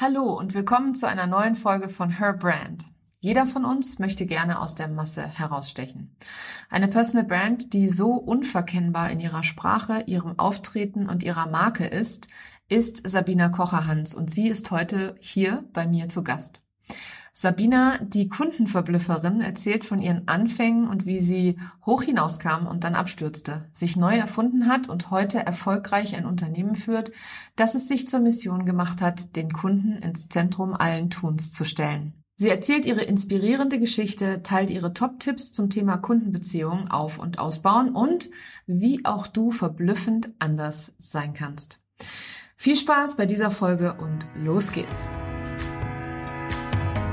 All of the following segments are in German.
Hallo und willkommen zu einer neuen Folge von Her Brand. Jeder von uns möchte gerne aus der Masse herausstechen. Eine Personal Brand, die so unverkennbar in ihrer Sprache, ihrem Auftreten und ihrer Marke ist, ist Sabina Kocherhans und sie ist heute hier bei mir zu Gast. Sabina, die Kundenverblüfferin, erzählt von ihren Anfängen und wie sie hoch hinauskam und dann abstürzte, sich neu erfunden hat und heute erfolgreich ein Unternehmen führt, das es sich zur Mission gemacht hat, den Kunden ins Zentrum allen Tuns zu stellen. Sie erzählt ihre inspirierende Geschichte, teilt ihre Top-Tipps zum Thema Kundenbeziehungen auf und ausbauen und wie auch du verblüffend anders sein kannst. Viel Spaß bei dieser Folge und los geht's!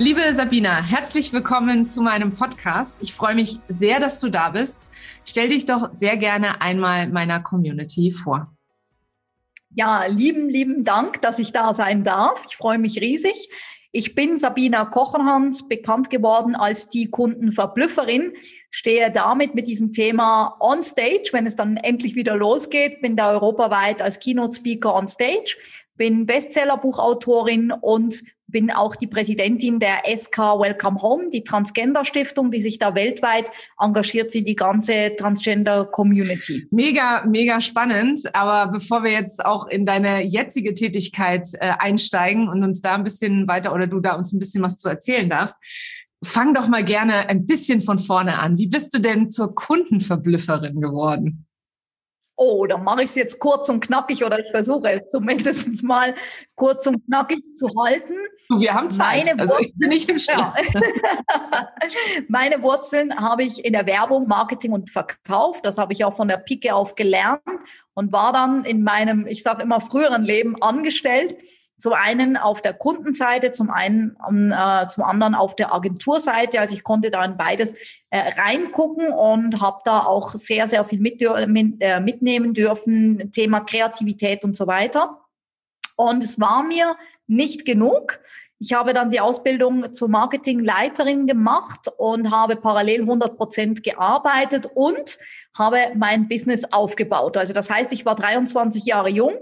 Liebe Sabina, herzlich willkommen zu meinem Podcast. Ich freue mich sehr, dass du da bist. Stell dich doch sehr gerne einmal meiner Community vor. Ja, lieben, lieben Dank, dass ich da sein darf. Ich freue mich riesig. Ich bin Sabina Kocherhans, bekannt geworden als die Kundenverblüfferin, stehe damit mit diesem Thema on stage, wenn es dann endlich wieder losgeht, bin da europaweit als Keynote Speaker on stage, bin Bestsellerbuchautorin und bin auch die Präsidentin der SK Welcome Home, die Transgender Stiftung, die sich da weltweit engagiert für die ganze Transgender Community. Mega, mega spannend. Aber bevor wir jetzt auch in deine jetzige Tätigkeit äh, einsteigen und uns da ein bisschen weiter oder du da uns ein bisschen was zu erzählen darfst, fang doch mal gerne ein bisschen von vorne an. Wie bist du denn zur Kundenverblüfferin geworden? oh, dann mache ich es jetzt kurz und knackig oder ich versuche es zumindest mal kurz und knackig zu halten. Wir haben Zeit, meine also ich bin nicht im Stress. Ja. Meine Wurzeln habe ich in der Werbung, Marketing und Verkauf. Das habe ich auch von der Pike auf gelernt und war dann in meinem, ich sage immer, früheren Leben angestellt zum einen auf der Kundenseite, zum einen äh, zum anderen auf der Agenturseite. Also ich konnte da in beides äh, reingucken und habe da auch sehr, sehr viel mit, äh, mitnehmen dürfen, Thema Kreativität und so weiter. Und es war mir nicht genug. Ich habe dann die Ausbildung zur Marketingleiterin gemacht und habe parallel 100 Prozent gearbeitet und habe mein Business aufgebaut. Also das heißt, ich war 23 Jahre jung.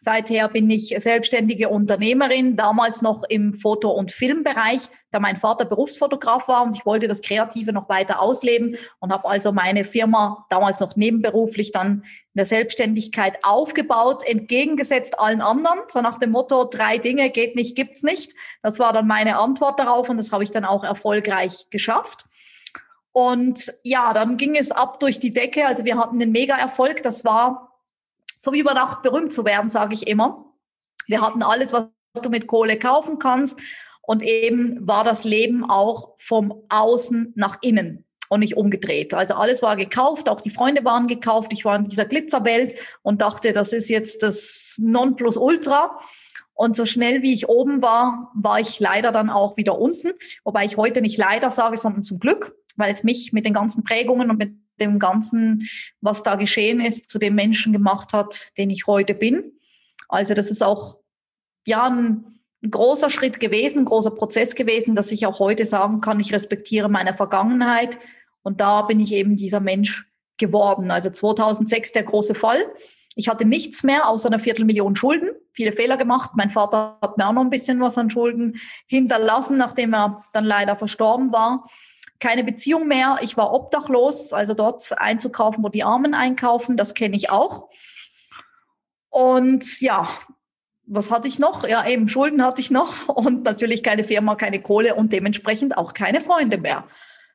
Seither bin ich selbstständige Unternehmerin, damals noch im Foto- und Filmbereich, da mein Vater Berufsfotograf war und ich wollte das Kreative noch weiter ausleben und habe also meine Firma damals noch nebenberuflich dann in der Selbstständigkeit aufgebaut, entgegengesetzt allen anderen, so nach dem Motto, drei Dinge geht nicht, gibt's nicht. Das war dann meine Antwort darauf und das habe ich dann auch erfolgreich geschafft. Und ja, dann ging es ab durch die Decke. Also wir hatten einen Mega-Erfolg. Das war so wie über Nacht berühmt zu werden, sage ich immer. Wir hatten alles, was du mit Kohle kaufen kannst. Und eben war das Leben auch vom Außen nach innen und nicht umgedreht. Also alles war gekauft, auch die Freunde waren gekauft. Ich war in dieser Glitzerwelt und dachte, das ist jetzt das Nonplusultra. Und so schnell wie ich oben war, war ich leider dann auch wieder unten. Wobei ich heute nicht leider sage, sondern zum Glück weil es mich mit den ganzen Prägungen und mit dem ganzen, was da geschehen ist, zu dem Menschen gemacht hat, den ich heute bin. Also das ist auch ja ein, ein großer Schritt gewesen, ein großer Prozess gewesen, dass ich auch heute sagen kann, ich respektiere meine Vergangenheit und da bin ich eben dieser Mensch geworden. Also 2006 der große Fall. Ich hatte nichts mehr außer einer Viertelmillion Schulden, viele Fehler gemacht. Mein Vater hat mir auch noch ein bisschen was an Schulden hinterlassen, nachdem er dann leider verstorben war keine Beziehung mehr. Ich war obdachlos, also dort einzukaufen, wo die Armen einkaufen, das kenne ich auch. Und ja, was hatte ich noch? Ja, eben Schulden hatte ich noch und natürlich keine Firma, keine Kohle und dementsprechend auch keine Freunde mehr.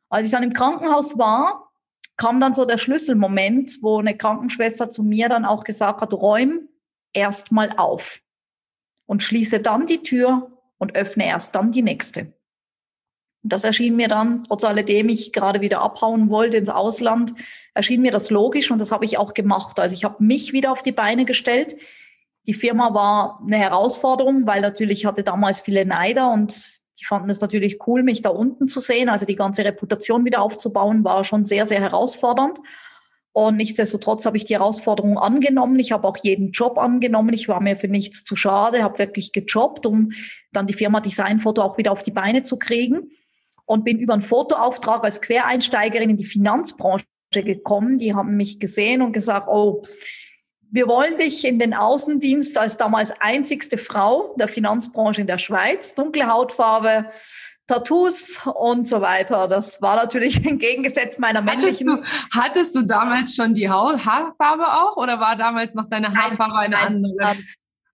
Als ich dann im Krankenhaus war, kam dann so der Schlüsselmoment, wo eine Krankenschwester zu mir dann auch gesagt hat, räum erst mal auf und schließe dann die Tür und öffne erst dann die nächste. Das erschien mir dann, trotz alledem ich gerade wieder abhauen wollte ins Ausland, erschien mir das logisch und das habe ich auch gemacht. Also ich habe mich wieder auf die Beine gestellt. Die Firma war eine Herausforderung, weil natürlich hatte damals viele Neider und die fanden es natürlich cool, mich da unten zu sehen. Also die ganze Reputation wieder aufzubauen, war schon sehr, sehr herausfordernd. Und nichtsdestotrotz habe ich die Herausforderung angenommen. Ich habe auch jeden Job angenommen. Ich war mir für nichts zu schade, habe wirklich gejobbt, um dann die Firma Designfoto auch wieder auf die Beine zu kriegen. Und bin über einen Fotoauftrag als Quereinsteigerin in die Finanzbranche gekommen. Die haben mich gesehen und gesagt, oh, wir wollen dich in den Außendienst als damals einzigste Frau der Finanzbranche in der Schweiz, dunkle Hautfarbe, Tattoos und so weiter. Das war natürlich entgegengesetzt meiner männlichen. Hattest du, hattest du damals schon die Haarfarbe auch oder war damals noch deine Haarfarbe eine nein, andere?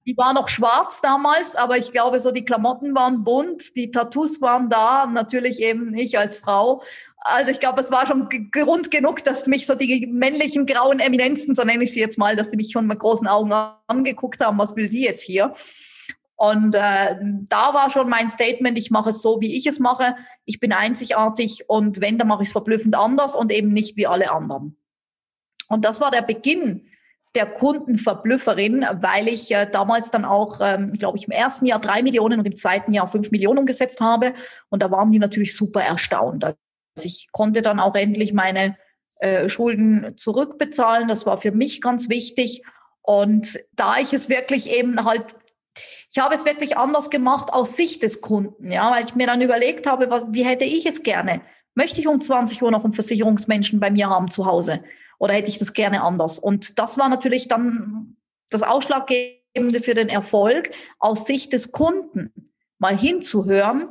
Die war noch schwarz damals, aber ich glaube, so die Klamotten waren bunt, die Tattoos waren da, natürlich eben ich als Frau. Also ich glaube, es war schon Grund genug, dass mich so die männlichen grauen Eminenzen, so nenne ich sie jetzt mal, dass die mich schon mit großen Augen angeguckt haben, was will die jetzt hier? Und äh, da war schon mein Statement, ich mache es so, wie ich es mache. Ich bin einzigartig und wenn, dann mache ich es verblüffend anders und eben nicht wie alle anderen. Und das war der Beginn der Kundenverblüfferin, weil ich äh, damals dann auch, ähm, glaube ich, im ersten Jahr drei Millionen und im zweiten Jahr fünf Millionen umgesetzt habe. Und da waren die natürlich super erstaunt. Also ich konnte dann auch endlich meine äh, Schulden zurückbezahlen. Das war für mich ganz wichtig. Und da ich es wirklich eben halt, ich habe es wirklich anders gemacht aus Sicht des Kunden, ja, weil ich mir dann überlegt habe, was, wie hätte ich es gerne? Möchte ich um 20 Uhr noch einen Versicherungsmenschen bei mir haben zu Hause? Oder hätte ich das gerne anders? Und das war natürlich dann das Ausschlaggebende für den Erfolg, aus Sicht des Kunden mal hinzuhören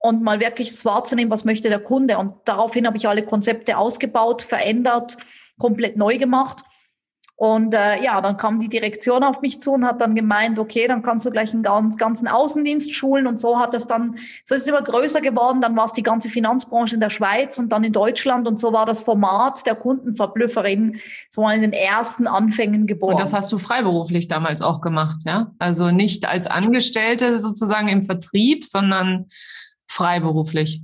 und mal wirklich wahrzunehmen, was möchte der Kunde. Und daraufhin habe ich alle Konzepte ausgebaut, verändert, komplett neu gemacht. Und äh, ja, dann kam die Direktion auf mich zu und hat dann gemeint, okay, dann kannst du gleich einen ganz, ganzen Außendienst schulen. Und so hat es dann, so ist es immer größer geworden. Dann war es die ganze Finanzbranche in der Schweiz und dann in Deutschland. Und so war das Format der Kundenverblüfferin so in den ersten Anfängen geboren. Und das hast du freiberuflich damals auch gemacht, ja? Also nicht als Angestellte sozusagen im Vertrieb, sondern freiberuflich.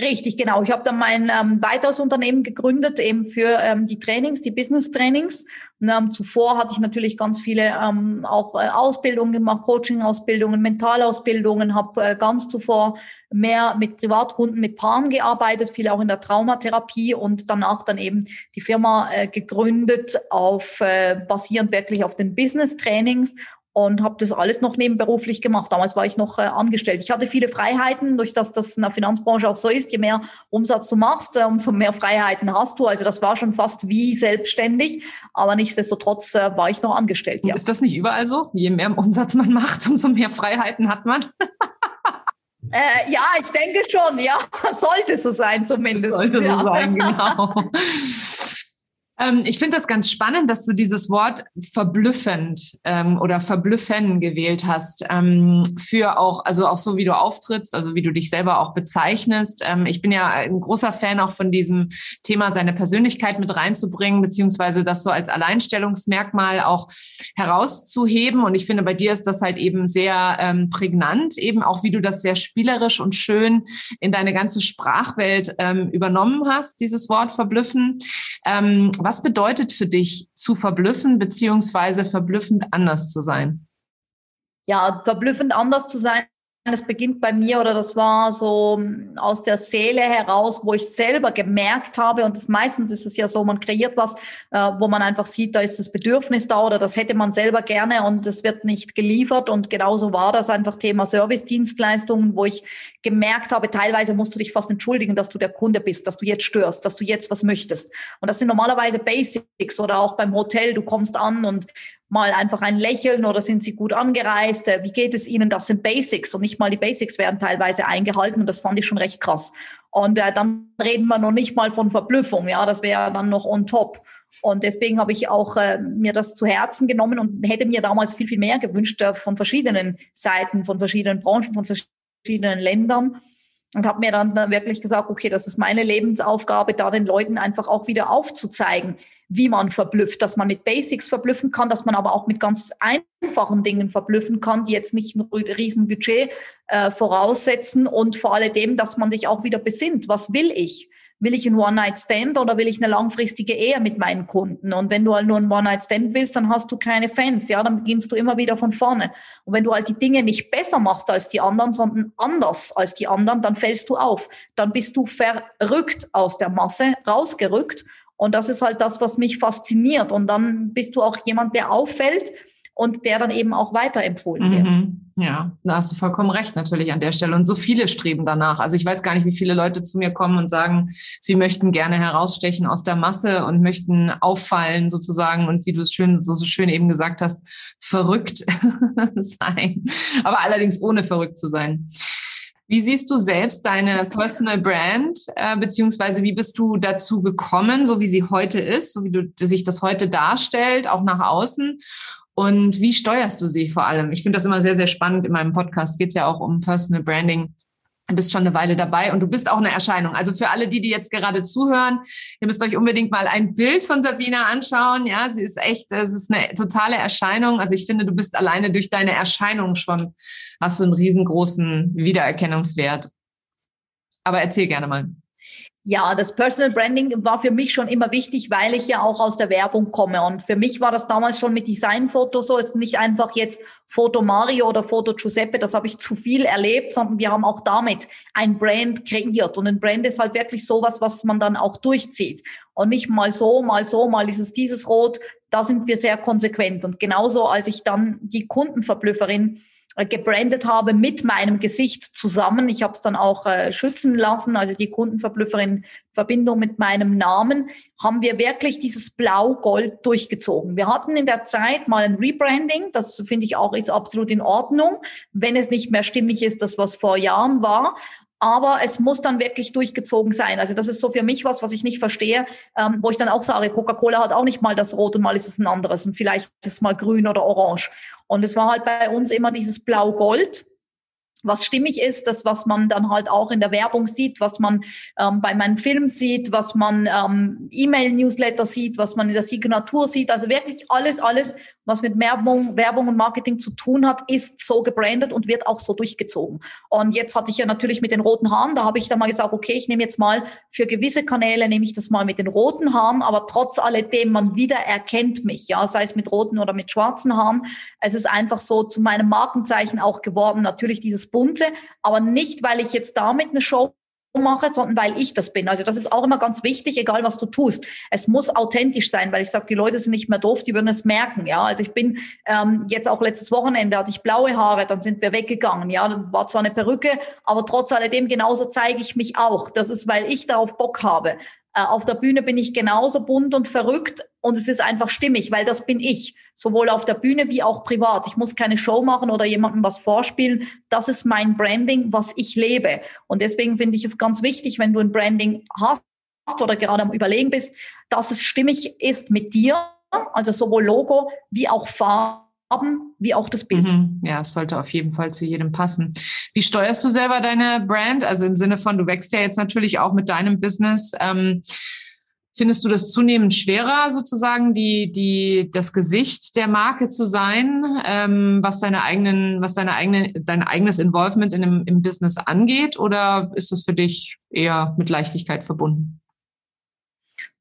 Richtig, genau. Ich habe dann mein ähm, weiteres Unternehmen gegründet, eben für ähm, die Trainings, die Business-Trainings. Ähm, zuvor hatte ich natürlich ganz viele ähm, auch äh, Ausbildungen gemacht, Coaching-Ausbildungen, Mentalausbildungen, habe äh, ganz zuvor mehr mit Privatkunden, mit Paaren gearbeitet, viel auch in der Traumatherapie und danach dann eben die Firma äh, gegründet, auf äh, basierend wirklich auf den Business-Trainings und habe das alles noch nebenberuflich gemacht. Damals war ich noch äh, angestellt. Ich hatte viele Freiheiten, durch das das in der Finanzbranche auch so ist. Je mehr Umsatz du machst, äh, umso mehr Freiheiten hast du. Also das war schon fast wie selbstständig, aber nichtsdestotrotz äh, war ich noch angestellt. Ja. Ist das nicht überall so? Je mehr Umsatz man macht, umso mehr Freiheiten hat man. Äh, ja, ich denke schon, ja. Sollte so sein zumindest. Das sollte ja. so sein, genau. Ähm, ich finde das ganz spannend, dass du dieses Wort verblüffend ähm, oder verblüffen gewählt hast. Ähm, für auch, also auch so, wie du auftrittst, also wie du dich selber auch bezeichnest. Ähm, ich bin ja ein großer Fan auch von diesem Thema, seine Persönlichkeit mit reinzubringen, beziehungsweise das so als Alleinstellungsmerkmal auch herauszuheben. Und ich finde, bei dir ist das halt eben sehr ähm, prägnant, eben auch wie du das sehr spielerisch und schön in deine ganze Sprachwelt ähm, übernommen hast, dieses Wort verblüffen. Was bedeutet für dich zu verblüffen beziehungsweise verblüffend anders zu sein? Ja, verblüffend anders zu sein das beginnt bei mir oder das war so hm, aus der Seele heraus, wo ich selber gemerkt habe und das, meistens ist es ja so, man kreiert was, äh, wo man einfach sieht, da ist das Bedürfnis da oder das hätte man selber gerne und es wird nicht geliefert. Und genauso war das einfach Thema Service-Dienstleistungen, wo ich gemerkt habe, teilweise musst du dich fast entschuldigen, dass du der Kunde bist, dass du jetzt störst, dass du jetzt was möchtest. Und das sind normalerweise Basics oder auch beim Hotel, du kommst an und mal einfach ein Lächeln oder sind sie gut angereist? Äh, wie geht es ihnen? Das sind Basics und nicht mal die Basics werden teilweise eingehalten und das fand ich schon recht krass. Und äh, dann reden wir noch nicht mal von Verblüffung, ja, das wäre dann noch on top. Und deswegen habe ich auch äh, mir das zu Herzen genommen und hätte mir damals viel, viel mehr gewünscht äh, von verschiedenen Seiten, von verschiedenen Branchen, von verschiedenen Ländern. Und habe mir dann wirklich gesagt, okay, das ist meine Lebensaufgabe, da den Leuten einfach auch wieder aufzuzeigen, wie man verblüfft, dass man mit Basics verblüffen kann, dass man aber auch mit ganz einfachen Dingen verblüffen kann, die jetzt nicht ein riesen Budget äh, voraussetzen und vor allem, dass man sich auch wieder besinnt, was will ich? Will ich ein One-Night-Stand oder will ich eine langfristige Ehe mit meinen Kunden? Und wenn du halt nur ein One-Night-Stand willst, dann hast du keine Fans, ja, dann beginnst du immer wieder von vorne. Und wenn du halt die Dinge nicht besser machst als die anderen, sondern anders als die anderen, dann fällst du auf. Dann bist du verrückt aus der Masse, rausgerückt und das ist halt das, was mich fasziniert. Und dann bist du auch jemand, der auffällt und der dann eben auch weiterempfohlen wird. Ja, da hast du vollkommen recht natürlich an der Stelle. Und so viele streben danach. Also ich weiß gar nicht, wie viele Leute zu mir kommen und sagen, sie möchten gerne herausstechen aus der Masse und möchten auffallen sozusagen und wie du es schön, so, so schön eben gesagt hast, verrückt sein. Aber allerdings ohne verrückt zu sein. Wie siehst du selbst deine Personal Brand, äh, beziehungsweise wie bist du dazu gekommen, so wie sie heute ist, so wie du sich das heute darstellt, auch nach außen? Und wie steuerst du sie vor allem? Ich finde das immer sehr, sehr spannend. In meinem Podcast geht es ja auch um Personal Branding. Du bist schon eine Weile dabei und du bist auch eine Erscheinung. Also für alle die, die jetzt gerade zuhören, ihr müsst euch unbedingt mal ein Bild von Sabina anschauen. Ja, sie ist echt, es ist eine totale Erscheinung. Also ich finde, du bist alleine durch deine Erscheinung schon, hast du einen riesengroßen Wiedererkennungswert. Aber erzähl gerne mal. Ja, das Personal Branding war für mich schon immer wichtig, weil ich ja auch aus der Werbung komme. Und für mich war das damals schon mit Designfotos so. Es ist nicht einfach jetzt Foto Mario oder Foto Giuseppe, das habe ich zu viel erlebt, sondern wir haben auch damit ein Brand kreiert. Und ein Brand ist halt wirklich sowas, was man dann auch durchzieht. Und nicht mal so, mal so, mal ist es dieses Rot. Da sind wir sehr konsequent. Und genauso, als ich dann die Kundenverblüfferin gebrandet habe mit meinem Gesicht zusammen. Ich habe es dann auch äh, schützen lassen, also die Kundenverblüffer in Verbindung mit meinem Namen, haben wir wirklich dieses Blau-Gold durchgezogen. Wir hatten in der Zeit mal ein Rebranding, das finde ich auch ist absolut in Ordnung, wenn es nicht mehr stimmig ist, das was vor Jahren war aber es muss dann wirklich durchgezogen sein. Also das ist so für mich was, was ich nicht verstehe, ähm, wo ich dann auch sage, Coca-Cola hat auch nicht mal das Rot und mal ist es ein anderes und vielleicht ist es mal grün oder orange. Und es war halt bei uns immer dieses Blau-Gold was stimmig ist, das, was man dann halt auch in der Werbung sieht, was man ähm, bei meinem Film sieht, was man ähm, E-Mail-Newsletter sieht, was man in der Signatur sieht. Also wirklich alles, alles, was mit Werbung, Werbung und Marketing zu tun hat, ist so gebrandet und wird auch so durchgezogen. Und jetzt hatte ich ja natürlich mit den roten Haaren, da habe ich dann mal gesagt, okay, ich nehme jetzt mal für gewisse Kanäle nehme ich das mal mit den roten Haaren, aber trotz alledem, man wieder erkennt mich, ja, sei es mit roten oder mit schwarzen Haaren. Es ist einfach so zu meinem Markenzeichen auch geworden. Natürlich dieses bunte, aber nicht, weil ich jetzt damit eine Show mache, sondern weil ich das bin. Also das ist auch immer ganz wichtig, egal was du tust. Es muss authentisch sein, weil ich sage, die Leute sind nicht mehr doof, die würden es merken. Ja, also ich bin ähm, jetzt auch letztes Wochenende hatte ich blaue Haare, dann sind wir weggegangen. Ja, dann war zwar eine Perücke, aber trotz alledem genauso zeige ich mich auch. Das ist, weil ich darauf Bock habe. Äh, auf der Bühne bin ich genauso bunt und verrückt und es ist einfach stimmig, weil das bin ich, sowohl auf der Bühne wie auch privat. Ich muss keine Show machen oder jemandem was vorspielen. Das ist mein Branding, was ich lebe. Und deswegen finde ich es ganz wichtig, wenn du ein Branding hast oder gerade am Überlegen bist, dass es stimmig ist mit dir, also sowohl Logo wie auch Farbe haben, wie auch das Bild. Mhm. Ja, es sollte auf jeden Fall zu jedem passen. Wie steuerst du selber deine Brand? Also im Sinne von, du wächst ja jetzt natürlich auch mit deinem Business. Ähm, Findest du das zunehmend schwerer, sozusagen die, die, das Gesicht der Marke zu sein, ähm, was deine eigenen, was deine eigene, dein eigenes Involvement in dem, im Business angeht? Oder ist das für dich eher mit Leichtigkeit verbunden?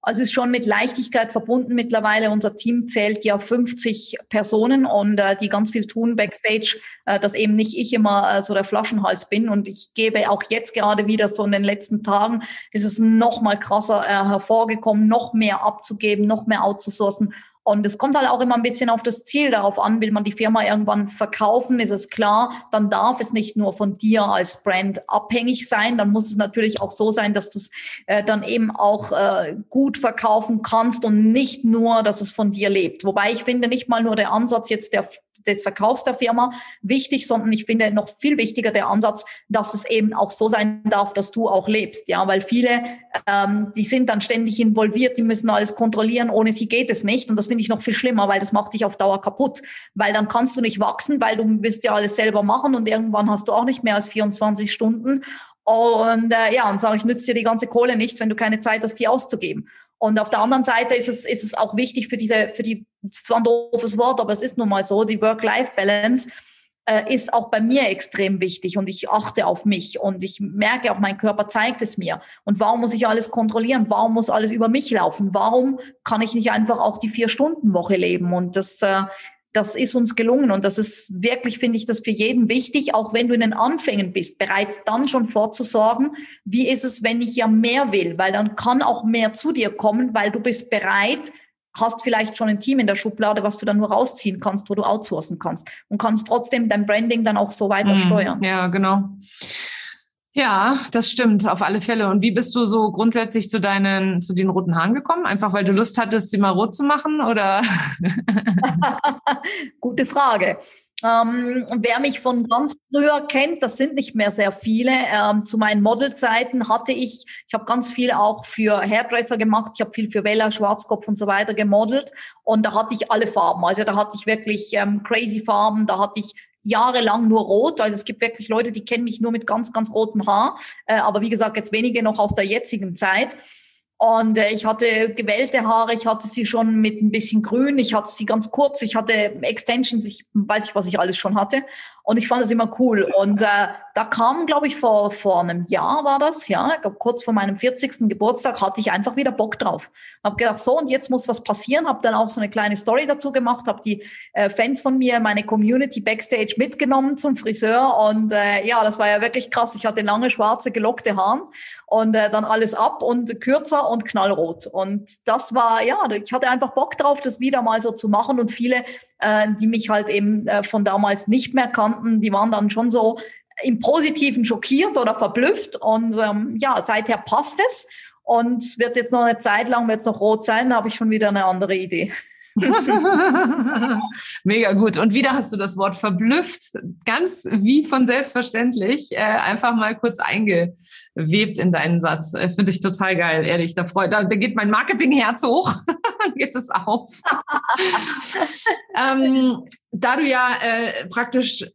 Also es ist schon mit Leichtigkeit verbunden mittlerweile. Unser Team zählt ja 50 Personen und äh, die ganz viel tun backstage, äh, dass eben nicht ich immer äh, so der Flaschenhals bin. Und ich gebe auch jetzt gerade wieder so in den letzten Tagen, ist es noch mal krasser äh, hervorgekommen, noch mehr abzugeben, noch mehr outzusourcen. Und es kommt halt auch immer ein bisschen auf das Ziel darauf an, will man die Firma irgendwann verkaufen, ist es klar, dann darf es nicht nur von dir als Brand abhängig sein, dann muss es natürlich auch so sein, dass du es äh, dann eben auch äh, gut verkaufen kannst und nicht nur, dass es von dir lebt. Wobei ich finde nicht mal nur der Ansatz jetzt der des Verkaufs der Firma wichtig, sondern ich finde noch viel wichtiger der Ansatz, dass es eben auch so sein darf, dass du auch lebst. Ja, weil viele, ähm, die sind dann ständig involviert, die müssen alles kontrollieren, ohne sie geht es nicht. Und das finde ich noch viel schlimmer, weil das macht dich auf Dauer kaputt. Weil dann kannst du nicht wachsen, weil du wirst ja alles selber machen und irgendwann hast du auch nicht mehr als 24 Stunden. Und äh, ja, und sage ich, nützt dir die ganze Kohle nichts, wenn du keine Zeit hast, die auszugeben. Und auf der anderen Seite ist es, ist es auch wichtig für diese, für die, das ist zwar ein doofes Wort, aber es ist nun mal so, die Work-Life-Balance äh, ist auch bei mir extrem wichtig und ich achte auf mich und ich merke auch, mein Körper zeigt es mir. Und warum muss ich alles kontrollieren? Warum muss alles über mich laufen? Warum kann ich nicht einfach auch die Vier-Stunden-Woche leben? Und das, äh, das ist uns gelungen und das ist wirklich, finde ich, das für jeden wichtig, auch wenn du in den Anfängen bist, bereits dann schon vorzusorgen, wie ist es, wenn ich ja mehr will, weil dann kann auch mehr zu dir kommen, weil du bist bereit, hast vielleicht schon ein Team in der Schublade, was du dann nur rausziehen kannst, wo du outsourcen kannst und kannst trotzdem dein Branding dann auch so weiter mhm. steuern. Ja, genau. Ja, das stimmt, auf alle Fälle. Und wie bist du so grundsätzlich zu deinen, zu den roten Haaren gekommen? Einfach weil du Lust hattest, sie mal rot zu machen oder? Gute Frage. Ähm, wer mich von ganz früher kennt, das sind nicht mehr sehr viele. Ähm, zu meinen Modelzeiten hatte ich, ich habe ganz viel auch für Hairdresser gemacht. Ich habe viel für Wella, Schwarzkopf und so weiter gemodelt. Und da hatte ich alle Farben. Also da hatte ich wirklich ähm, crazy Farben. Da hatte ich jahrelang nur rot. Also es gibt wirklich Leute, die kennen mich nur mit ganz, ganz rotem Haar. Äh, aber wie gesagt, jetzt wenige noch aus der jetzigen Zeit. Und äh, ich hatte gewellte Haare, ich hatte sie schon mit ein bisschen grün, ich hatte sie ganz kurz, ich hatte Extensions, ich weiß nicht, was ich alles schon hatte. Und ich fand das immer cool. Und äh, da kam, glaube ich, vor, vor einem Jahr war das, ja, glaub, kurz vor meinem 40. Geburtstag hatte ich einfach wieder Bock drauf. Hab gedacht, so und jetzt muss was passieren. Hab dann auch so eine kleine Story dazu gemacht, hab die äh, Fans von mir, meine Community Backstage mitgenommen zum Friseur. Und äh, ja, das war ja wirklich krass. Ich hatte lange schwarze gelockte Haare und äh, dann alles ab und kürzer und knallrot. Und das war, ja, ich hatte einfach Bock drauf, das wieder mal so zu machen. Und viele, äh, die mich halt eben äh, von damals nicht mehr kannten, die waren dann schon so im Positiven schockiert oder verblüfft. Und ähm, ja, seither passt es. Und wird jetzt noch eine Zeit lang, wird es noch rot sein, da habe ich schon wieder eine andere Idee. Mega gut. Und wieder hast du das Wort verblüfft, ganz wie von selbstverständlich, äh, einfach mal kurz eingewebt in deinen Satz. Äh, Finde ich total geil, ehrlich. Da, freu, da, da geht mein Marketingherz hoch, dann geht es auf. ähm, da du ja äh, praktisch äh,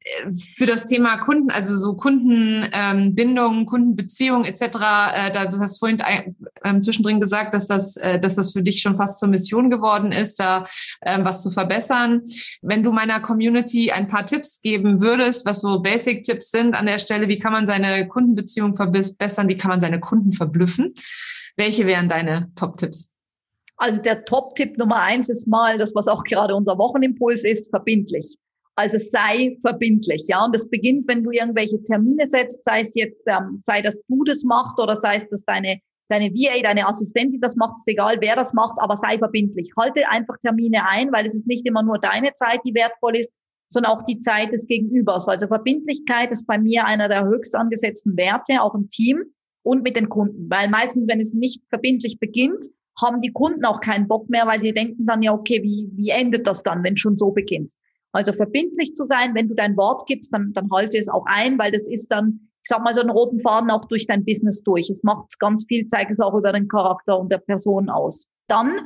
für das Thema Kunden, also so Kundenbindung, ähm, Kundenbeziehung etc., äh, da du hast vorhin äh, zwischendrin gesagt, dass das, äh, dass das für dich schon fast zur Mission geworden ist, da äh, was zu verbessern. Wenn du meiner Community ein paar Tipps geben würdest, was so Basic-Tipps sind an der Stelle, wie kann man seine Kundenbeziehung verbessern, wie kann man seine Kunden verblüffen? Welche wären deine Top-Tipps? Also der Top-Tipp Nummer eins ist mal, das was auch gerade unser Wochenimpuls ist, verbindlich. Also sei verbindlich, ja. Und das beginnt, wenn du irgendwelche Termine setzt, sei es jetzt, ähm, sei dass du das machst oder sei es, dass deine deine VA, deine Assistentin das macht, ist egal, wer das macht, aber sei verbindlich. Halte einfach Termine ein, weil es ist nicht immer nur deine Zeit, die wertvoll ist, sondern auch die Zeit des Gegenübers. Also Verbindlichkeit ist bei mir einer der höchst angesetzten Werte, auch im Team und mit den Kunden. Weil meistens, wenn es nicht verbindlich beginnt, haben die Kunden auch keinen Bock mehr, weil sie denken dann ja, okay, wie, wie endet das dann, wenn schon so beginnt? Also verbindlich zu sein, wenn du dein Wort gibst, dann, dann halte es auch ein, weil das ist dann, ich sag mal, so einen roten Faden auch durch dein Business durch. Es macht ganz viel, zeigt es auch über den Charakter und der Person aus. Dann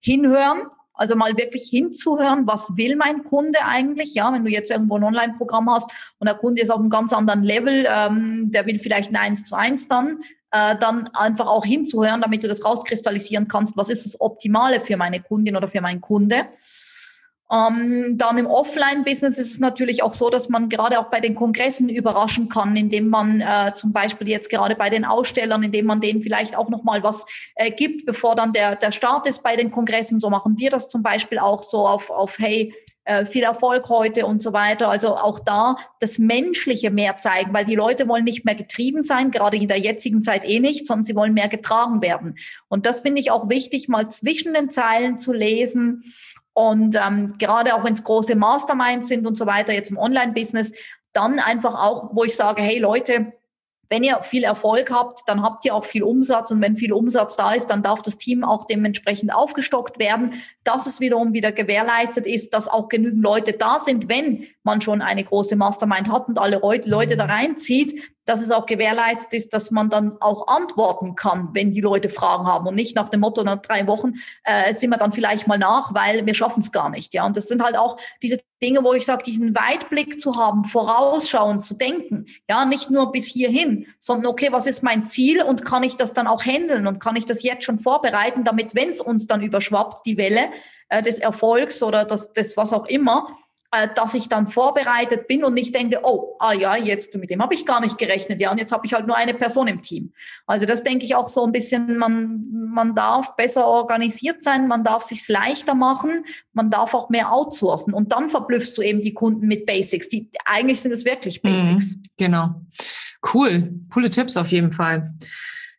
hinhören, also mal wirklich hinzuhören, was will mein Kunde eigentlich? Ja, wenn du jetzt irgendwo ein Online-Programm hast und der Kunde ist auf einem ganz anderen Level, ähm, der will vielleicht ein Eins zu eins dann, äh, dann einfach auch hinzuhören, damit du das rauskristallisieren kannst, was ist das Optimale für meine Kundin oder für meinen Kunde. Ähm, dann im Offline-Business ist es natürlich auch so, dass man gerade auch bei den Kongressen überraschen kann, indem man äh, zum Beispiel jetzt gerade bei den Ausstellern, indem man denen vielleicht auch nochmal was äh, gibt, bevor dann der, der Start ist bei den Kongressen. So machen wir das zum Beispiel auch so auf, auf hey, äh, viel Erfolg heute und so weiter. Also auch da das Menschliche mehr zeigen, weil die Leute wollen nicht mehr getrieben sein, gerade in der jetzigen Zeit eh nicht, sondern sie wollen mehr getragen werden. Und das finde ich auch wichtig, mal zwischen den Zeilen zu lesen. Und ähm, gerade auch wenn es große Masterminds sind und so weiter, jetzt im Online-Business, dann einfach auch, wo ich sage, hey Leute, wenn ihr viel Erfolg habt, dann habt ihr auch viel Umsatz. Und wenn viel Umsatz da ist, dann darf das Team auch dementsprechend aufgestockt werden, dass es wiederum wieder gewährleistet ist, dass auch genügend Leute da sind, wenn man schon eine große Mastermind hat und alle Leute da reinzieht, dass es auch gewährleistet ist, dass man dann auch antworten kann, wenn die Leute Fragen haben und nicht nach dem Motto, nach drei Wochen äh, sind wir dann vielleicht mal nach, weil wir schaffen es gar nicht. Ja, und das sind halt auch diese Dinge, wo ich sage, diesen Weitblick zu haben, vorausschauen, zu denken, ja, nicht nur bis hierhin, sondern okay, was ist mein Ziel und kann ich das dann auch handeln und kann ich das jetzt schon vorbereiten, damit, wenn es uns dann überschwappt, die Welle äh, des Erfolgs oder das, das was auch immer, dass ich dann vorbereitet bin und nicht denke, oh, ah ja, jetzt mit dem habe ich gar nicht gerechnet, ja, und jetzt habe ich halt nur eine Person im Team. Also das denke ich auch so ein bisschen, man, man darf besser organisiert sein, man darf sich leichter machen, man darf auch mehr outsourcen und dann verblüffst du eben die Kunden mit Basics. Die eigentlich sind es wirklich mhm, Basics. Mhm, genau. Cool, coole Tipps auf jeden Fall.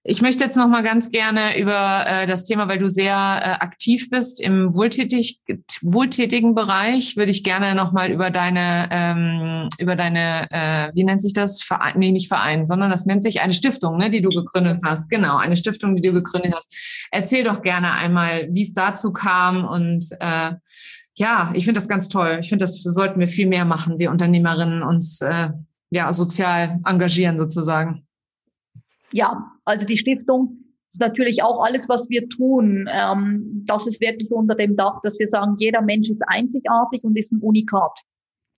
Ich möchte jetzt noch mal ganz gerne über äh, das Thema, weil du sehr äh, aktiv bist im wohltätig, wohltätigen Bereich, würde ich gerne noch mal über deine, ähm, über deine, äh, wie nennt sich das? Verein, nee, nicht Verein, sondern das nennt sich eine Stiftung, ne, die du gegründet hast. Genau, eine Stiftung, die du gegründet hast. Erzähl doch gerne einmal, wie es dazu kam und äh, ja, ich finde das ganz toll. Ich finde, das sollten wir viel mehr machen, wir Unternehmerinnen uns äh, ja sozial engagieren sozusagen. Ja, also die Stiftung ist natürlich auch alles, was wir tun. Ähm, das ist wirklich unter dem Dach, dass wir sagen, jeder Mensch ist einzigartig und ist ein Unikat.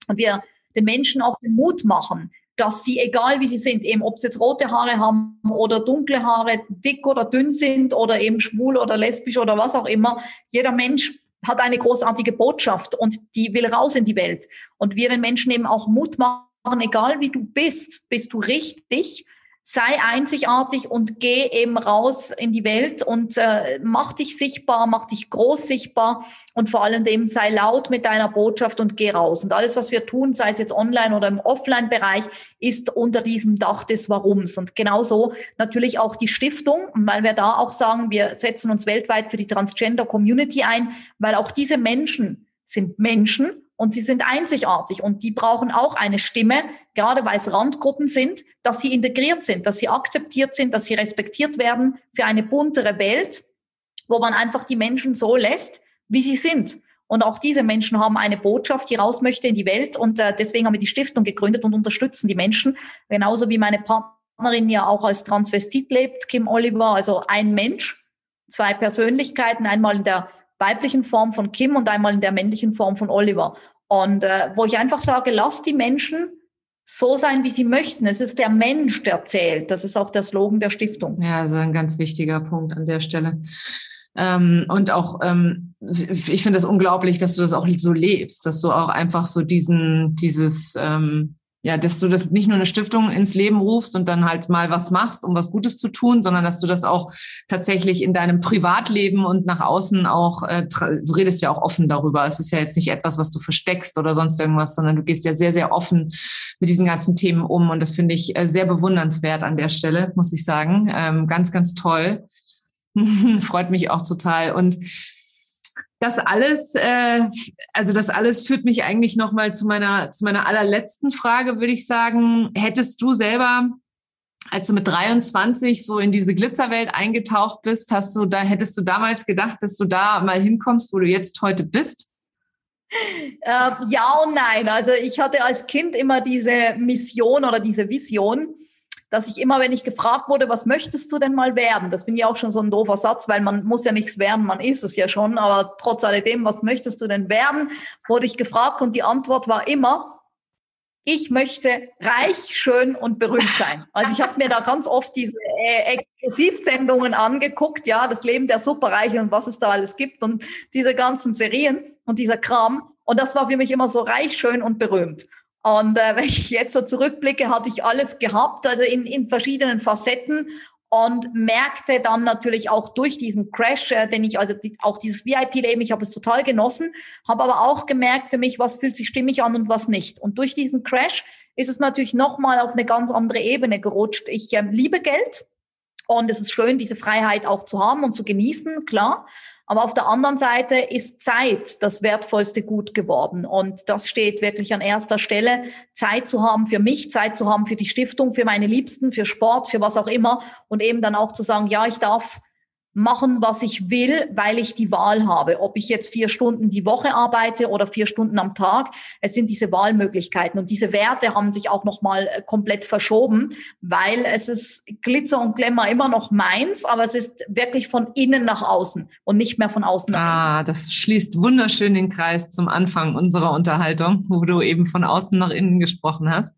Und wir den Menschen auch den Mut machen, dass sie, egal wie sie sind, eben ob sie jetzt rote Haare haben oder dunkle Haare, dick oder dünn sind oder eben schwul oder lesbisch oder was auch immer, jeder Mensch hat eine großartige Botschaft und die will raus in die Welt. Und wir den Menschen eben auch Mut machen, egal wie du bist, bist du richtig sei einzigartig und geh eben raus in die Welt und äh, mach dich sichtbar, mach dich groß sichtbar und vor allem dem sei laut mit deiner Botschaft und geh raus. Und alles, was wir tun, sei es jetzt online oder im Offline-Bereich, ist unter diesem Dach des Warums. Und genauso natürlich auch die Stiftung, weil wir da auch sagen, wir setzen uns weltweit für die Transgender Community ein, weil auch diese Menschen sind Menschen und sie sind einzigartig und die brauchen auch eine Stimme, gerade weil es Randgruppen sind, dass sie integriert sind, dass sie akzeptiert sind, dass sie respektiert werden für eine buntere Welt, wo man einfach die Menschen so lässt, wie sie sind. Und auch diese Menschen haben eine Botschaft, die raus möchte in die Welt. Und äh, deswegen haben wir die Stiftung gegründet und unterstützen die Menschen. Genauso wie meine Partnerin ja auch als Transvestit lebt, Kim Oliver, also ein Mensch, zwei Persönlichkeiten, einmal in der weiblichen Form von Kim und einmal in der männlichen Form von Oliver. Und äh, wo ich einfach sage, lass die Menschen so sein, wie sie möchten. Es ist der Mensch, der zählt. Das ist auch der Slogan der Stiftung. Ja, also ein ganz wichtiger Punkt an der Stelle. Ähm, und auch, ähm, ich finde es das unglaublich, dass du das auch so lebst, dass du auch einfach so diesen, dieses, ähm, ja, dass du das nicht nur eine Stiftung ins Leben rufst und dann halt mal was machst, um was Gutes zu tun, sondern dass du das auch tatsächlich in deinem Privatleben und nach außen auch, äh, du redest ja auch offen darüber. Es ist ja jetzt nicht etwas, was du versteckst oder sonst irgendwas, sondern du gehst ja sehr, sehr offen mit diesen ganzen Themen um. Und das finde ich äh, sehr bewundernswert an der Stelle, muss ich sagen. Ähm, ganz, ganz toll. Freut mich auch total. Und das alles, äh, also das alles führt mich eigentlich nochmal zu meiner, zu meiner allerletzten Frage, würde ich sagen. Hättest du selber, als du mit 23 so in diese Glitzerwelt eingetaucht bist, hast du da, hättest du damals gedacht, dass du da mal hinkommst, wo du jetzt heute bist? Äh, ja und nein. Also ich hatte als Kind immer diese Mission oder diese Vision, dass ich immer, wenn ich gefragt wurde, was möchtest du denn mal werden? Das finde ich auch schon so ein doofer Satz, weil man muss ja nichts werden, man ist es ja schon, aber trotz alledem, was möchtest du denn werden? Wurde ich gefragt und die Antwort war immer, ich möchte reich, schön und berühmt sein. Also ich habe mir da ganz oft diese äh, Exklusivsendungen angeguckt, ja, das Leben der Superreichen und was es da alles gibt und diese ganzen Serien und dieser Kram. Und das war für mich immer so reich, schön und berühmt. Und äh, wenn ich jetzt so zurückblicke, hatte ich alles gehabt, also in, in verschiedenen Facetten und merkte dann natürlich auch durch diesen Crash, äh, den ich, also die, auch dieses VIP-Leben, ich habe es total genossen, habe aber auch gemerkt für mich, was fühlt sich stimmig an und was nicht. Und durch diesen Crash ist es natürlich nochmal auf eine ganz andere Ebene gerutscht. Ich ähm, liebe Geld und es ist schön, diese Freiheit auch zu haben und zu genießen, klar. Aber auf der anderen Seite ist Zeit das wertvollste Gut geworden. Und das steht wirklich an erster Stelle. Zeit zu haben für mich, Zeit zu haben für die Stiftung, für meine Liebsten, für Sport, für was auch immer. Und eben dann auch zu sagen, ja, ich darf machen, was ich will, weil ich die Wahl habe. Ob ich jetzt vier Stunden die Woche arbeite oder vier Stunden am Tag, es sind diese Wahlmöglichkeiten. Und diese Werte haben sich auch nochmal äh, komplett verschoben, weil es ist Glitzer und Glamour immer noch meins, aber es ist wirklich von innen nach außen und nicht mehr von außen nach innen. Ah, das schließt wunderschön den Kreis zum Anfang unserer Unterhaltung, wo du eben von außen nach innen gesprochen hast.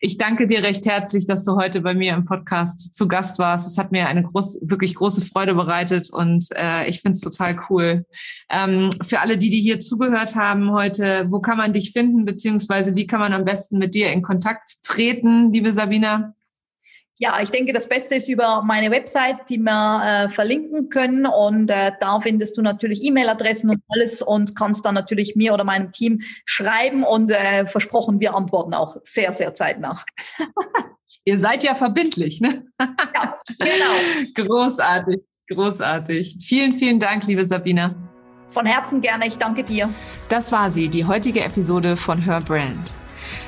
Ich danke dir recht herzlich, dass du heute bei mir im Podcast zu Gast warst. Es hat mir eine groß, wirklich große Freude bereitet und äh, ich finde es total cool. Ähm, für alle, die, die hier zugehört haben heute, wo kann man dich finden, beziehungsweise wie kann man am besten mit dir in Kontakt treten, liebe Sabina? Ja, ich denke, das Beste ist über meine Website, die wir äh, verlinken können. Und äh, da findest du natürlich E-Mail-Adressen und alles und kannst dann natürlich mir oder meinem Team schreiben. Und äh, versprochen, wir antworten auch sehr, sehr zeitnah. Ihr seid ja verbindlich, ne? Ja, genau. großartig, großartig. Vielen, vielen Dank, liebe Sabina. Von Herzen gerne, ich danke dir. Das war sie, die heutige Episode von Her Brand.